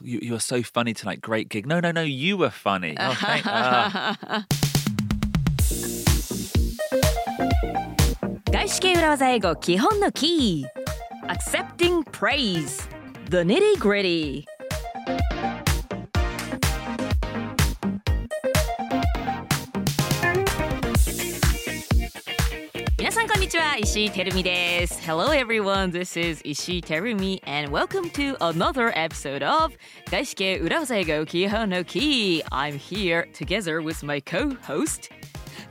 you, you were so funny tonight. Great gig. No, no, no, you were funny. Oh, thank, ah. 外資系裏技英語基本のキー Accepting praise The nitty gritty Ishii Terumi desu. Hello everyone, this is Ishii Terumi and welcome to another episode of Daisuke Uraosai Kiho no Ki. I'm here together with my co-host,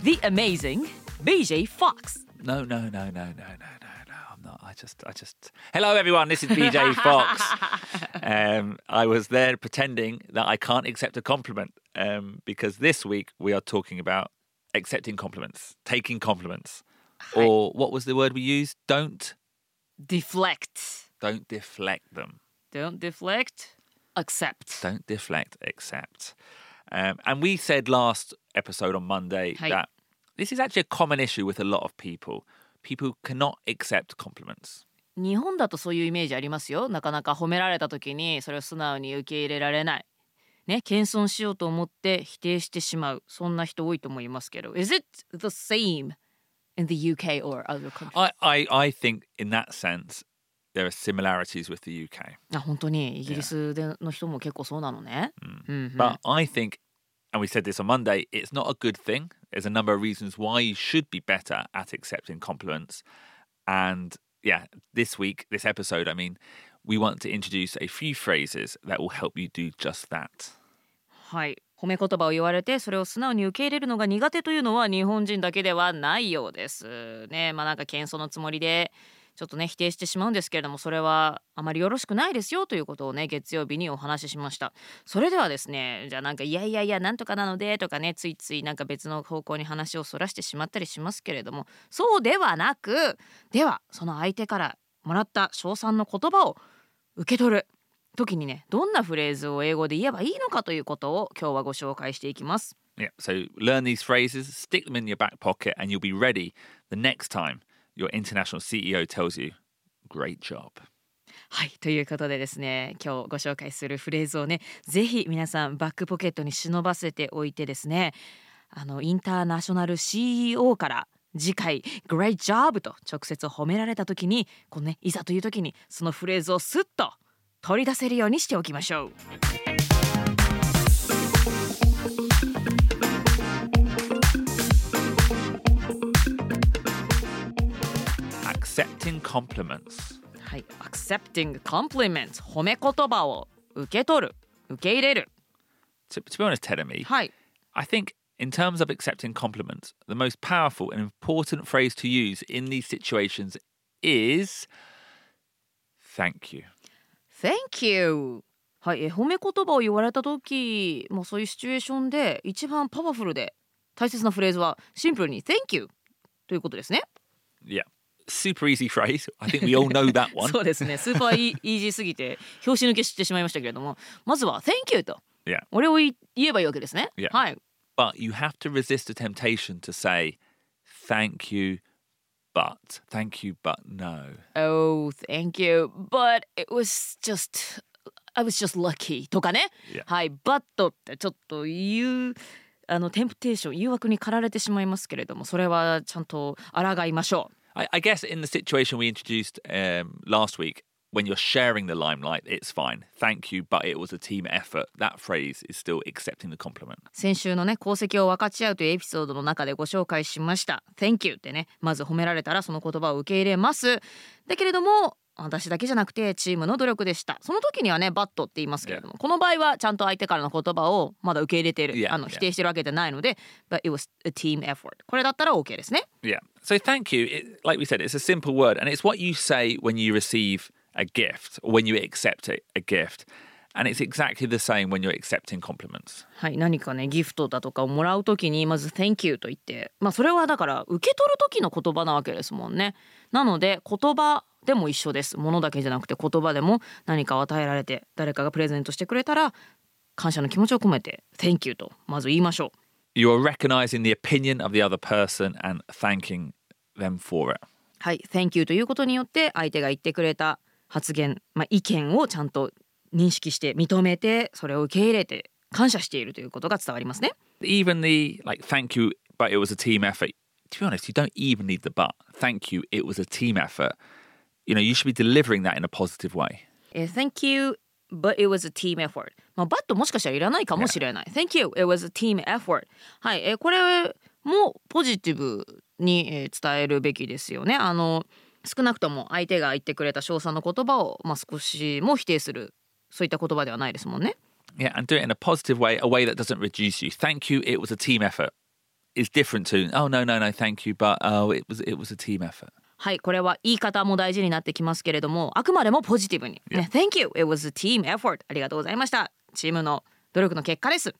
the amazing BJ Fox. No, no, no, no, no, no, no. no. I just, I just. Hello, everyone. This is BJ Fox. um, I was there pretending that I can't accept a compliment um, because this week we are talking about accepting compliments, taking compliments or what was the word we used? Don't, deflect don't deflect them. don't deflect accept Don't deflect, accept. Um, and we said last episode on Monday Hey. that this is actually a common issue with a lot of people. People cannot accept compliments. 日本だとそういうイメージありますよなかなか褒められた時にそれを素直に受け入れられないね謙遜しようと思って否定してしまうそんな人多いと思いますけど Is it the same in the UK or other countries? I, I, I think in that sense there are similarities with the UK. あ本当にイギリスでの人も結構そうなのね、うんうん But I think, and we said this on Monday, it's not a good thing. There's a number of reasons why you should be better at accepting compliments. And yeah, this week, this episode, I mean, we want to introduce a few phrases that will help you do just that. はい 褒め言葉を言われてそれを素直に受け入れるのが苦手というのは日本人だけではないようですね。まあなんか謙遜のつもりでちょっとね否定してしまうんですけれどもそれはあまりよろしくないですよということをね月曜日にお話ししました。それではですねじゃあなんかいやいやいやなんとかなのでとかねついついなんか別の方向に話をそらしてしまったりしますけれどもそうではなくではその相手からもらった称賛の言葉を受け取る。時にねどんなフレーズを英語で言えばいいのかということを今日はご紹介していきます。Yeah, so learn these phrases, stick them in your back pocket, and you'll be ready the next time your international CEO tells you, Great job. はいということでですね今日ご紹介するフレーズをねぜひ皆さんバックポケットに忍ばせておいてですねあのインターナショナル CEO から次回「Great job」と直接褒められた時にこのねいざという時にそのフレーズをスッと取り出せるようにしておきましょう。Accepting compliments. はい、accepting compliments 褒め言葉を受け取る受け入れる To, to be honest, Tedemi, はい I think in terms of accepting compliments, the most powerful and important phrase to use in these situations is thank you. Thank you はい、え褒め言葉を言われた時もうそういうシチュエーションで一番パワフルで大切なフレーズはシンプルに Thank you ということですね Yeah. Super easy phrase. I think we all know that one. そうですねスーパーイイージーすぎて拍子抜けしてしまいましたけれどもまずは Thank you と Yeah. 俺を言えばいいわけですね Yeah. はい But you have to resist the temptation to say thank you, but thank you, but no. Oh, thank you. But it was just, I was just lucky とかね。Yeah. はい、but ってちょっと言う、あの、テンプテーション、誘惑に駆られてしまいますけれども、それはちゃんと抗いましょう。I, I guess in the situation we introduced um, last week, when you're sharing the limelight, it's fine. Thank you, but it was a team effort. That phrase is still accepting the compliment. 先週のね、功績を分かち合うというエピソードの中でご紹介しました。Thank you ってね、まず褒められたらその言葉を受け入れます。だけれども、私だけじゃなくてチームの努力でした。その時にはね、バットって言いますけれども、この場合はちゃんと相手からの言葉をまだ受け入れている。 Yeah, あの yeah. 否定してるわけじゃないので、but it was a team effort。これだったら OK ですね。 Yeah. So thank you, it, like we said, it's a simple word, and it's what you say when you receive a gift or when you accept a, a gift. And it's exactly the same when you're accepting compliments. はい、何かねギフトだとかをもらう時にまず「Thank you」と言ってまあそれはだから受け取る時の言葉なわけですもんね。なので言葉でも一緒です。ものだけじゃなくて言葉でも何かを与えられて誰かがプレゼントしてくれたら感謝の気持ちを込めて「Thank you」とまず言いましょう。You are recognizing the opinion of the other person and thanking them for it. はい、Thank you ということによって相手が言ってくれた発言、まあ、意見をちゃんと認識して認めてそれを受け入れて感謝しているということが伝わりますね。Even the like, thank you, but it was a team effort. To be honest, you don't even need the but. Thank you, it was a team effort. You know, you should be delivering that in a positive way. えー Thank you, but it was a team effort. まあ、but もしかしたらいらないかもしれない。Thank you, it was a team effort. はい、えーこれもポジティブに、えー伝えるべきですよね。あの少なくとも相手が言ってくれた称賛の言葉を、まあ、少しも否定するそういった言葉ではないですもんね。Yeah, and do it in a positive way, a way that doesn't reduce you. Thank you, it was a team effort. Is different to oh no no no thank you, but oh it was it was a team effort. はい、これは言い方も大事になってきますけれども、あくまでもポジティブに。ね、Thank you, it was a team effort. ありがとうございました。チームの努力の結果です。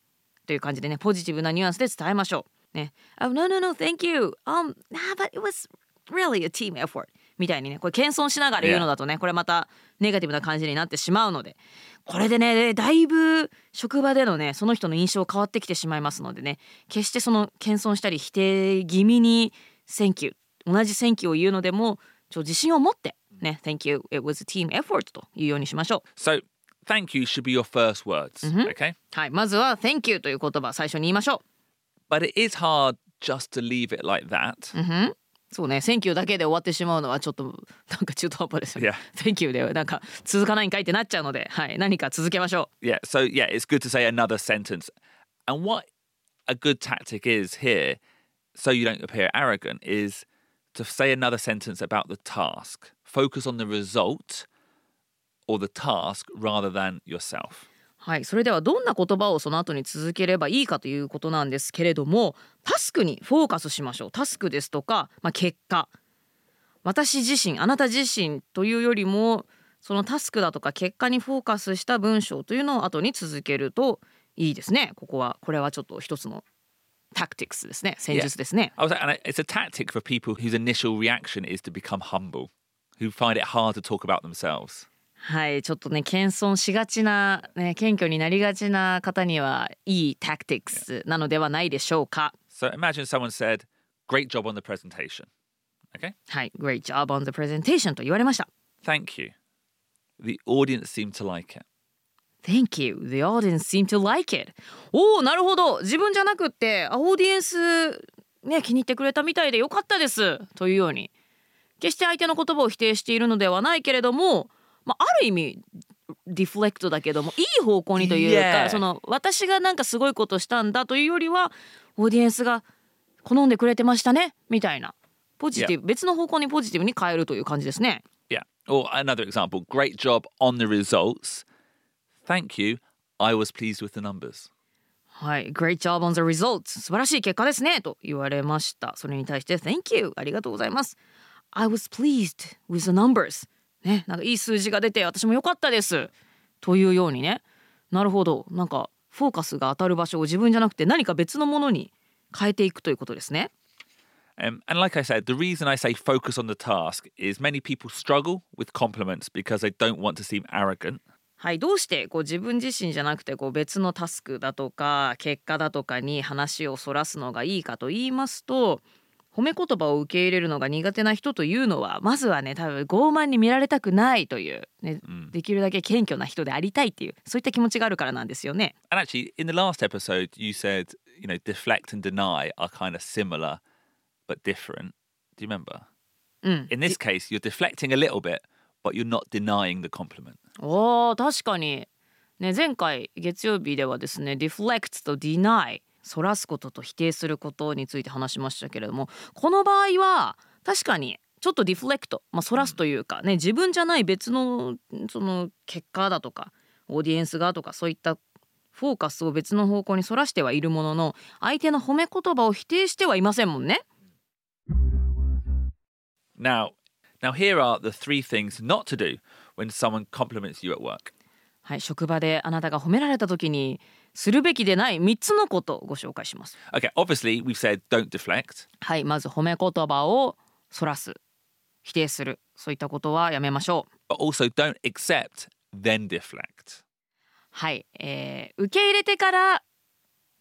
という感じでね、ポジティブなニュアンスで伝えましょう。ね、oh, no, no, no, thank you. Um, nah, but it was really a team effort. みたいにね、これ謙遜しながら言うのだとね、これまたネガティブな感じになってしまうので、これでね、だいぶ職場でのね、その人の印象変わってきてしまいますのでね、決してその謙遜したり否定気味に Thank you 同じ Thank you を言うのでもちょ自信を持ってね Thank you it was a team effort というようにしましょ So thank you should be your first words. Okay? うはいまずは Thank you という言葉最初に言いましょ But it is hard just to leave it like that. ううんそうね Thank you だけで終わってしまうのはちょっとなんか中途半端ですよね Thank you でなんか続かないんかいってなっちゃうのではい何か続けましょ Yeah, so yeah, it's good to say another sentence. And what a good tactic is here, so you don't appear arrogant, is to say another sentence about the task. Focus on the result or the task rather than yourself. はいそれではどんな言葉をその後に続ければいいかということなんですけれどもタスクにフォーカスしましょう。タスクですとか、まあ、結果。私自身あなた自身というよりもそのタスクだとか結果にフォーカスした文章というのを後に続けるといいですね。ここはこれはちょっと一つのタクティクスですね。戦術ですね、Yeah. I was, and it's a tactic for people whose initial reaction is to become humble, who find it hard to talk about themselves. はいちょっとね謙遜しがちな、ね、謙虚になりがちな方にはいいタクティクスなのではないでしょうか So imagine someone said, "Great job on the presentation." Okay, はい Great job on the presentation と言われました thank you. The audience seemed to like it. Thank you. The audience seem to like it. おお、なるほど。自分じゃなくって、あオーディエンスね気に入ってくれたみたいでよかったですというように、決して相手の言葉を否定しているのではないけれども、まあある意味ディフレクトだけどもいい方向にというか.その私がなんかすごいことしたんだというよりは、オーディエンスが好んでくれてましたねみたいな。ポジティブ、別の方向にポジティブに変えるという感じですね。Yeah. Or another example, great job on the results. Thank you. I was pleased with the numbers. はい、Great job on the results 素晴らしい結果ですねと言われました。それに対して Thank you ありがとうございます。I was pleased with the numbers ね、なんかいい数字が出て私も良かったですというようにね。なるほど、なんかフォーカスが当たる場所を自分じゃなくて何か別のものに変えていくということですね。Um, and like I said, the reason I say focus on the task is many people struggle with compliments because they don't want to seem arrogant. はい、どうしてこう自分自身じゃなくてこう別のタスクだとか結果だとかに話をそらすのがいいかと言いますと褒め言葉を受け入れるのが苦手な人というのはまずはね多分傲慢に見られたくないという、ねできるだけ謙虚な人でありたいっていうそういった気持ちがあるからなんですよね。And actually, in the last episode, you said, you know, deflect and deny are kind of similar but different. Do you remember? うん、In this case, you're deflecting a little bit, but you're not denying the compliment. おー確かに、ね、前回月曜日ではですね deflect と deny そらすことと否定することについて話しましたけれどもこの場合は確かにちょっとディフレクト、まあ、そらすというかね自分じゃない別のその結果だとかオーディエンスがとかそういったフォーカスを別の方向にそらしてはいるものの相手の褒め言葉を否定してはいませんもんね。Now, now here are the three things not to do when someone compliments you at work. はい、職場であなたが褒められた時にするべきでない3つのことをご紹介します。Okay, obviously we've said don't deflect. はい、まず褒め言葉をそらす、否定する、そういったことはやめましょう。but also don't accept, then deflect. はい、えー受け入れてから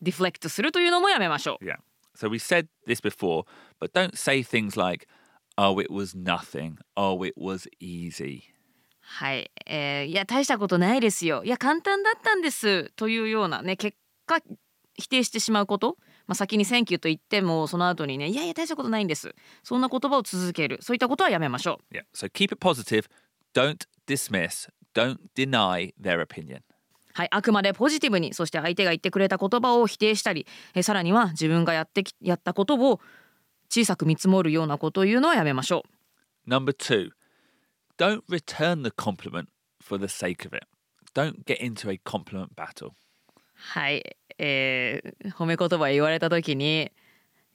ディフレクトするというのもやめましょう。Yeah. So we said this before, but don't say things like, oh, it was nothing. Oh, it was easy. はい、えーいや大したことないですよいや簡単だったんですというようなね結果否定してしまうこと、まあ、先に「Thank you」と言ってもその後にね「いやいや大したことないんです」そんな言葉を続けるそういったことはやめましょう Yeah. So keep it positive. Don't dismiss. Don't deny their opinion. はい、あくまでポジティブにそして相手が言ってくれた言葉を否定したりえさらには自分がやってきやったことを小さく見積もるようなことを言うのはやめましょう Number two, don't return the compliment for the sake of it. Don't get into a compliment battle. はい、えー褒め言葉言われた時に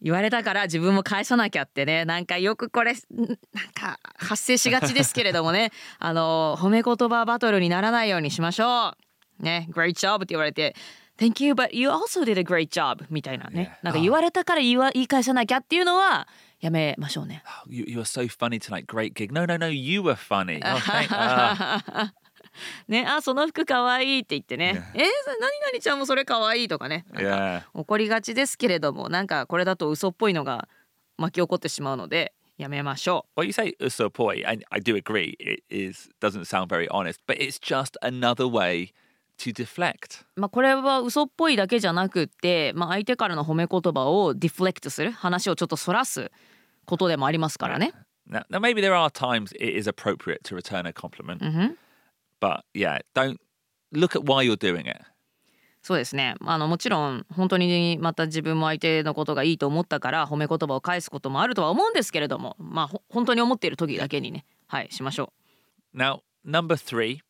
言われたから自分も返さなきゃってねなんかよくこれんなんか発生しがちですけれどもね あの褒め言葉バトルにならないようにしましょうね Great job って言われて Thank you but you also did a great job みたいなね Yeah. なんか言われたから言い返さなきゃっていうのはやめましょうね Oh, you, you were so funny tonight. Great gig. No, no, no. You were funny. Oh, thank, ah. ねあその服かわいいって言ってねえー、何々ちゃんもそれかわいいとかねなんか Yeah. 怒りがちですけれどもなんかこれだと嘘っぽいのが巻き起こってしまうのでやめましょ Well, you say usopoi, and I do agree. It is doesn't sound very honest, but it's just another way to deflect. う。まあこれは嘘っぽいだけじゃなくって、まあ、相手からの褒め言葉をディフレクトする話をちょっとそらすことでもありますからね。Now, now maybe there are times it is appropriate to return a compliment, うんふん but yeah, don't look at why you're doing it. そうですねあのもちろん本当にまた自分も相手のことがいいと思ったから褒め言葉を返すこともあるとは思うんですけれどもまあほ本当に思っている時だけにねはいしましょ Now, number three,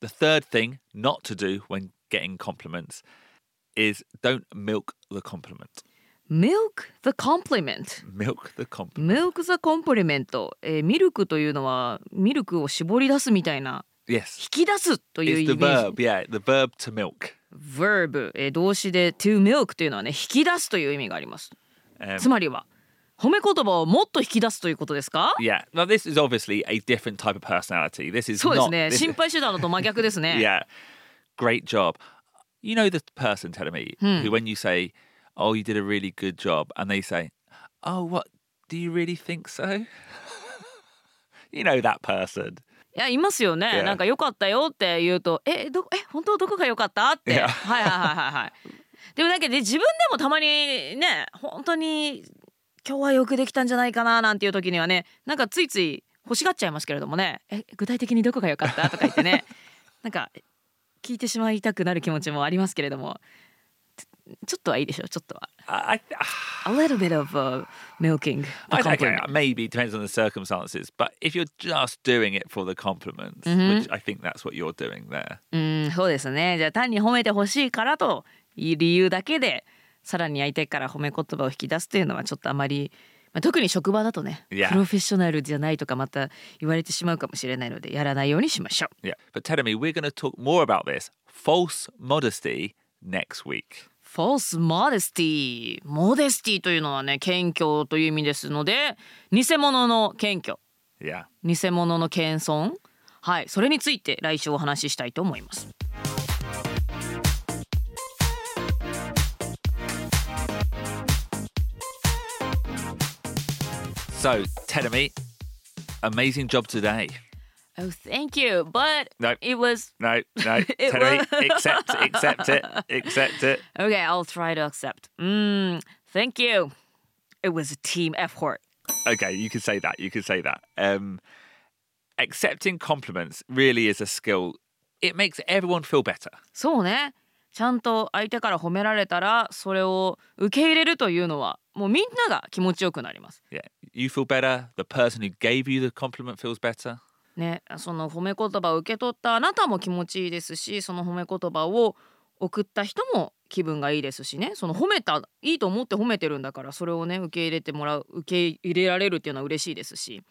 the third thing not to do when getting compliments is don't milk the compliment. う。Milk the compliment Milk the compliment. ミルク・ザ・コンプリメント、えーミルクというのはミルクを絞り出すみたいな Yes. 引き出すという It's イ the メー verb, ジ yeah, the verb to milk. verb、えー動詞で to milk というのはね引き出すという意味があります Um, つまりは褒め言葉をもっと引き出すということですか yeah. Now, this is obviously a different type of personality. This is そうです.ね心配してたのと真逆ですね yeah. Great job. You know the person telling me who, when you say, "Oh, you did a really good job," and they say, "Oh, what? Do you really think so?" you know that person. いやいますよね、Yeah. なんか良かったよって言うとえどえ本当どこが良かったって、Yeah. はいはいはいはいはいでもなんかね自分でもたまにね本当に今日はよくできたんじゃないかななんていう時にはねなんかついつい欲しがっちゃいますけれどもねえ具体的にどこが良かったとか言ってね なんか聞いてしまいたくなる気持ちもありますけれどもちちょっとはいいでしょうちょっとは I, I, A little bit of、uh, milking the I, okay, compliment maybe depends on the circumstances, but if you're just doing it for the compliments, which I think that's what you're doing there. うんそうですねじゃあ単に褒めてほしいからという理由だけでさらに相手から褒め言葉を引き出すというのはちょっとあまり、まあ、特に職場だとね Yeah. プロフェッショナルじゃないとかまた言われてしまうかもしれないのでやらないようにしましょう。Yeah, but tell me, we're going to talk more about this false modesty next week. False modesty モデスティというのはね謙虚という意味ですので偽物の謙虚 Yeah. 偽物の謙遜はいそれについて来週お話ししたいと思います。So, tell me, amazing job today. Oh thank you but No. it was No, no, It tell me, was- accept, accept it, accept it. Okay, I'll try to accept. Mm, thank you. It was a team effort. Okay, you can say that. You can say that. Um, accepting compliments really is a skill. It makes everyone feel better. そうね。ちゃんと相手から褒められたらそれを受け入れるというのはもうみんなが気持ちよくなります。 Yeah, you feel better. The person who gave you the compliment feels better. ね、その褒め言葉を受け取ったあなたも気持ちいいですしその褒め言葉を送った人も気分がいいですしねその褒めたいいと思って褒めてるんだからそれをね受け入れてもらう受け入れられるっていうのは嬉しいですし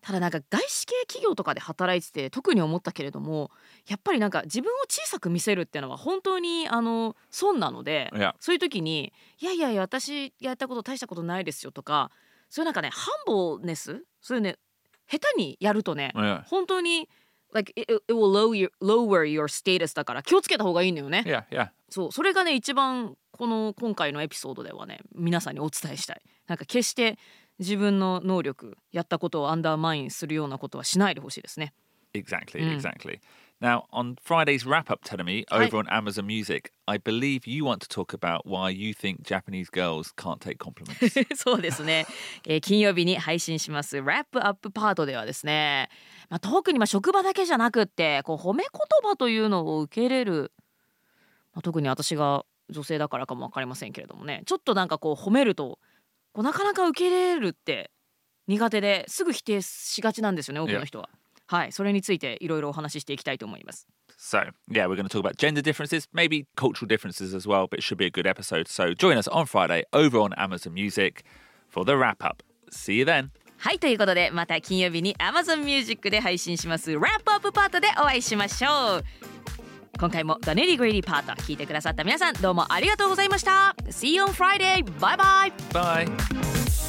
ただなんか外資系企業とかで働いてて特に思ったけれどもやっぱりなんか自分を小さく見せるっていうのは本当にあの損なので.そういう時に「いやいやいや私やったこと大したことないですよ」とかそういうなんかねハンボーネスそういうね下手にやるとね Yeah. 本当に like it, it will lower your, lower your status だから気をつけた方がいいのよね。Yeah, yeah. そうそれがね一番この今回のエピソードではね皆さんにお伝えしたい。なんか決して自分の能力やったことをアンダーマインするようなことはしないでほしいですね。Exactly, exactly. Now, on Friday's wrap up, Telemi, over on Amazon Music, I believe you want to talk about why you think Japanese girls can't take compliments. そうですね、えー金曜日に配信しますラップアップパートではですね、まあ、特にまあ職場だけじゃなくってこう褒め言葉というのを受け入れる、まあ、特に私が女性だからかも分かりませんけれどもねちょっとなんかこう褒めるとこうなかなか受け入れるって苦手ですぐ否定しがちなんですよね多くの人は。はい、それについていろいろお話ししていきたいと思います。so, yeah, we're going to talk about gender differences, maybe cultural differences as well, but it should be a good episode. So, join us on Friday over on Amazon Music for the wrap up. See you then. はいということでまた金曜日に Amazon Music で配信しますラップアップパートでお会いしましょう今回も The Nitty Gritty パート聞いてくださった皆さんどうもありがとうございました See you on Friday! バイバイ Bye.